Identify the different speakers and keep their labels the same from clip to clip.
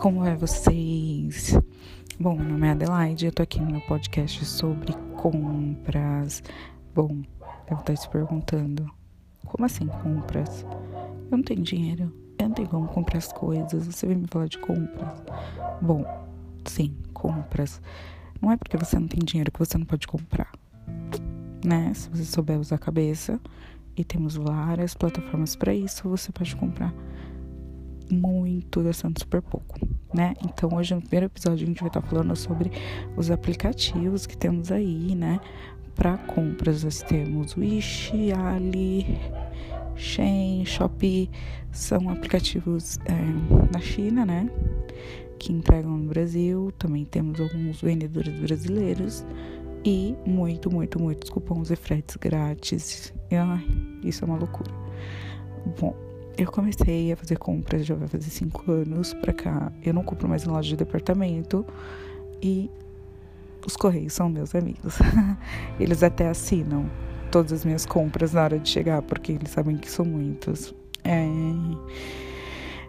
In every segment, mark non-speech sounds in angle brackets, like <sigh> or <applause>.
Speaker 1: como é vocês? Bom, meu nome é Adelaide, eu tô aqui no meu podcast sobre compras. Bom, deve estar se perguntando, como assim compras? Eu não tenho dinheiro, eu não tenho como comprar as coisas, você vem me falar de compras? Bom, sim, compras. Não é porque você não tem dinheiro que você não pode comprar, né? Se você souber usar a cabeça, e temos várias plataformas para isso, você pode comprar muito gastando super pouco, né? Então hoje no primeiro episódio a gente vai estar falando sobre os aplicativos que temos aí, né? Para compras nós temos Wish, Ali, Shein, Shopee, são aplicativos é, na China, né? Que entregam no Brasil. Também temos alguns vendedores brasileiros e muito, muito, muitos cupons e fretes grátis. Ai, isso é uma loucura. Bom, eu comecei a fazer compras já vai fazer cinco anos pra cá. Eu não compro mais em loja de departamento e os correios são meus amigos. <laughs> eles até assinam todas as minhas compras na hora de chegar, porque eles sabem que são muitas. É...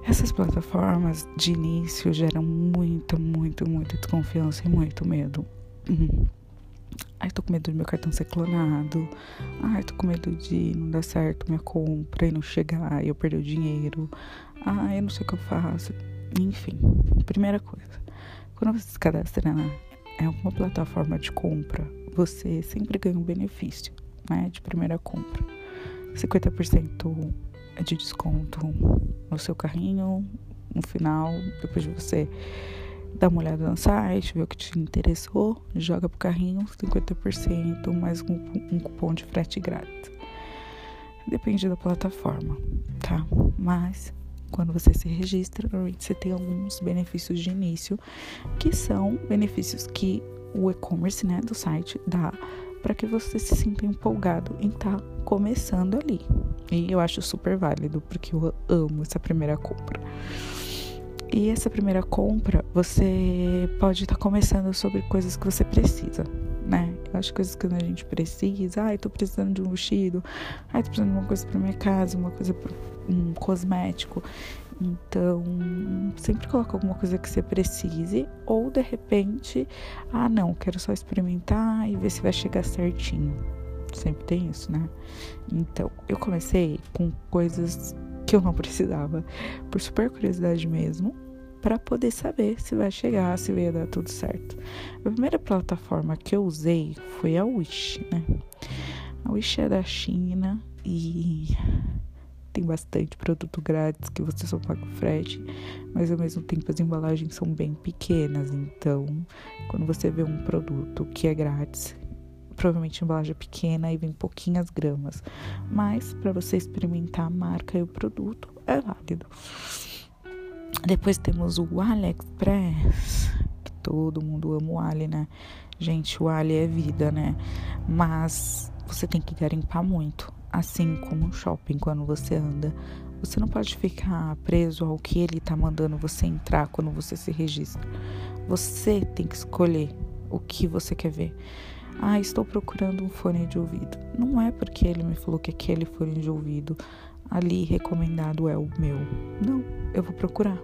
Speaker 1: Essas plataformas de início geram muita, muito, muita desconfiança e muito medo. Uhum. Ai, tô com medo do meu cartão ser clonado. Ai, tô com medo de não dar certo minha compra e não chegar e eu perder o dinheiro. Ai, eu não sei o que eu faço. Enfim, primeira coisa. Quando você se cadastra na é alguma plataforma de compra, você sempre ganha um benefício, né? De primeira compra. 50% é de desconto no seu carrinho no final, depois de você dá uma olhada no site, vê o que te interessou, joga pro carrinho 50% mais um, um cupom de frete grátis. Depende da plataforma, tá? Mas quando você se registra, normalmente você tem alguns benefícios de início, que são benefícios que o e-commerce né, do site dá para que você se sinta empolgado em estar tá começando ali. E eu acho super válido, porque eu amo essa primeira compra. E essa primeira compra, você pode estar tá começando sobre coisas que você precisa, né? Eu acho coisas que a gente precisa. Ai, tô precisando de um vestido. Ai, tô precisando de uma coisa para minha casa, uma coisa para um cosmético. Então, sempre coloca alguma coisa que você precise ou de repente, ah, não, quero só experimentar e ver se vai chegar certinho. Sempre tem isso, né? Então, eu comecei com coisas que eu não precisava, por super curiosidade mesmo, para poder saber se vai chegar, se vai dar tudo certo. A primeira plataforma que eu usei foi a Wish, né? A Wish é da China e tem bastante produto grátis que você só paga o frete, mas ao mesmo tempo as embalagens são bem pequenas, então quando você vê um produto que é grátis provavelmente embalagem pequena e vem pouquinhas gramas. Mas para você experimentar a marca e o produto é válido. Depois temos o AliExpress, que todo mundo ama o Ali, né? Gente, o Ali é vida, né? Mas você tem que garimpar muito, assim como no shopping quando você anda. Você não pode ficar preso ao que ele tá mandando você entrar quando você se registra. Você tem que escolher o que você quer ver. Ah, estou procurando um fone de ouvido. Não é porque ele me falou que aquele fone de ouvido ali recomendado é o meu. Não, eu vou procurar.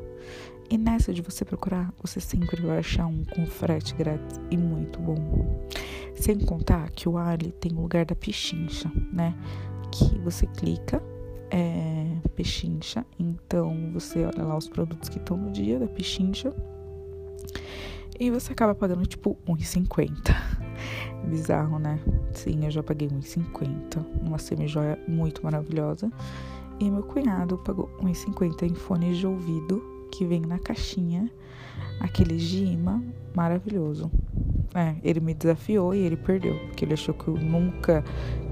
Speaker 1: E nessa de você procurar, você sempre vai achar um com frete grátis e muito bom. Sem contar que o Ali tem o lugar da pechincha, né? Que você clica, é pechincha, então você olha lá os produtos que estão no dia da pechincha e você acaba pagando tipo 1,50. Bizarro, né? Sim, eu já paguei 1,50. Uma semi-joia muito maravilhosa. E meu cunhado pagou 1,50 em fones de ouvido que vem na caixinha. Aquele imã maravilhoso. É, ele me desafiou e ele perdeu, porque ele achou que eu nunca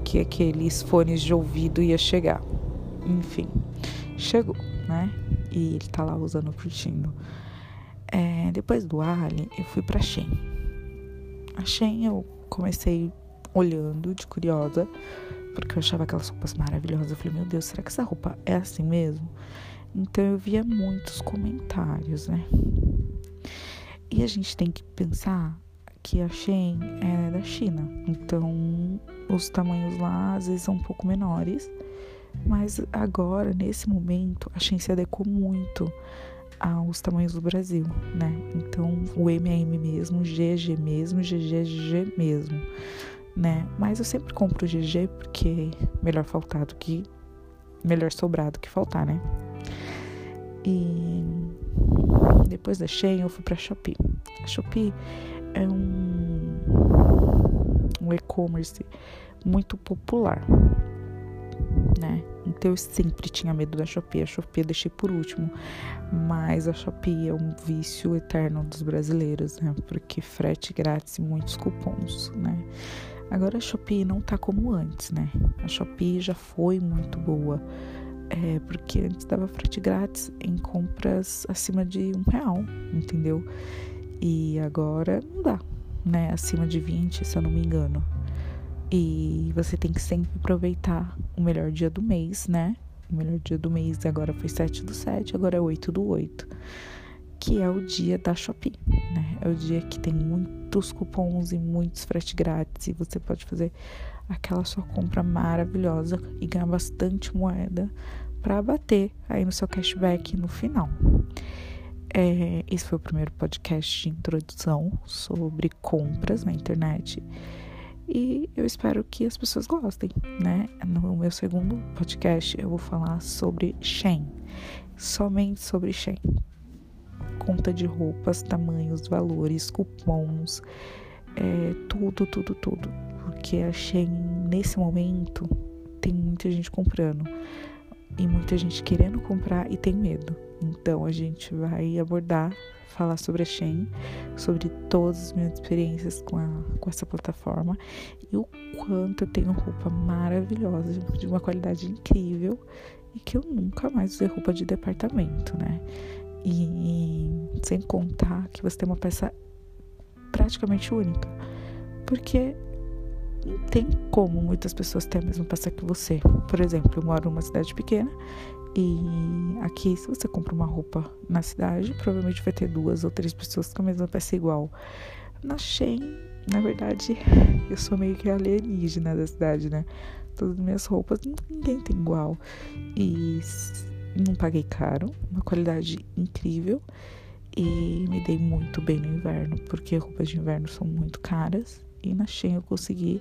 Speaker 1: que aqueles fones de ouvido ia chegar. Enfim, chegou, né? E ele tá lá usando, curtindo. É, depois do Ali, eu fui pra Shein. A Shein eu comecei olhando de curiosa, porque eu achava aquelas roupas maravilhosas. Eu falei, meu Deus, será que essa roupa é assim mesmo? Então eu via muitos comentários, né? E a gente tem que pensar que a Shein é da China, então os tamanhos lá às vezes são um pouco menores, mas agora, nesse momento, a Shein se adequou muito aos tamanhos do Brasil, né? Então, o MM mesmo, GG mesmo, GGG mesmo, né? Mas eu sempre compro GG porque melhor faltar do que melhor sobrar do que faltar, né? E depois da Shein eu fui para Shopee. A Shopee é um um e-commerce muito popular, né? Então eu sempre tinha medo da Shopee. A Shopee eu deixei por último, mas a Shopee é um vício eterno dos brasileiros, né? Porque frete grátis e muitos cupons, né? Agora a Shopee não tá como antes, né? A Shopee já foi muito boa, é, porque antes dava frete grátis em compras acima de um real, entendeu? E agora não dá, né? Acima de 20, se eu não me engano. E você tem que sempre aproveitar o melhor dia do mês, né? O melhor dia do mês agora foi 7 do 7, agora é 8 do 8. Que é o dia da Shopee, né? É o dia que tem muitos cupons e muitos frete grátis. E você pode fazer aquela sua compra maravilhosa e ganhar bastante moeda para bater aí no seu cashback no final. É, esse foi o primeiro podcast de introdução sobre compras na internet. E eu espero que as pessoas gostem, né? No meu segundo podcast eu vou falar sobre Shein, somente sobre Shein. Conta de roupas, tamanhos, valores, cupons, é, tudo, tudo, tudo. Porque a Shein, nesse momento, tem muita gente comprando e muita gente querendo comprar e tem medo. Então a gente vai abordar falar sobre a Shein, sobre todas as minhas experiências com, a, com essa plataforma e o quanto eu tenho roupa maravilhosa, de uma qualidade incrível e que eu nunca mais usei roupa de departamento, né? E sem contar que você tem uma peça praticamente única, porque não tem como muitas pessoas terem a mesma peça que você. Por exemplo, eu moro numa cidade pequena e aqui, se você compra uma roupa na cidade, provavelmente vai ter duas ou três pessoas com a mesma peça igual. Na Shein, na verdade, <laughs> eu sou meio que alienígena da cidade, né? Todas as minhas roupas, ninguém tem igual. E não paguei caro, uma qualidade incrível. E me dei muito bem no inverno, porque roupas de inverno são muito caras e na Shein eu consegui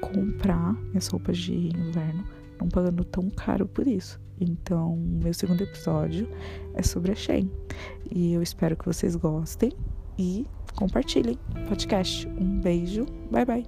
Speaker 1: comprar minhas roupas de inverno, não pagando tão caro por isso. Então, meu segundo episódio é sobre a Shein. E eu espero que vocês gostem e compartilhem o podcast. Um beijo, bye bye.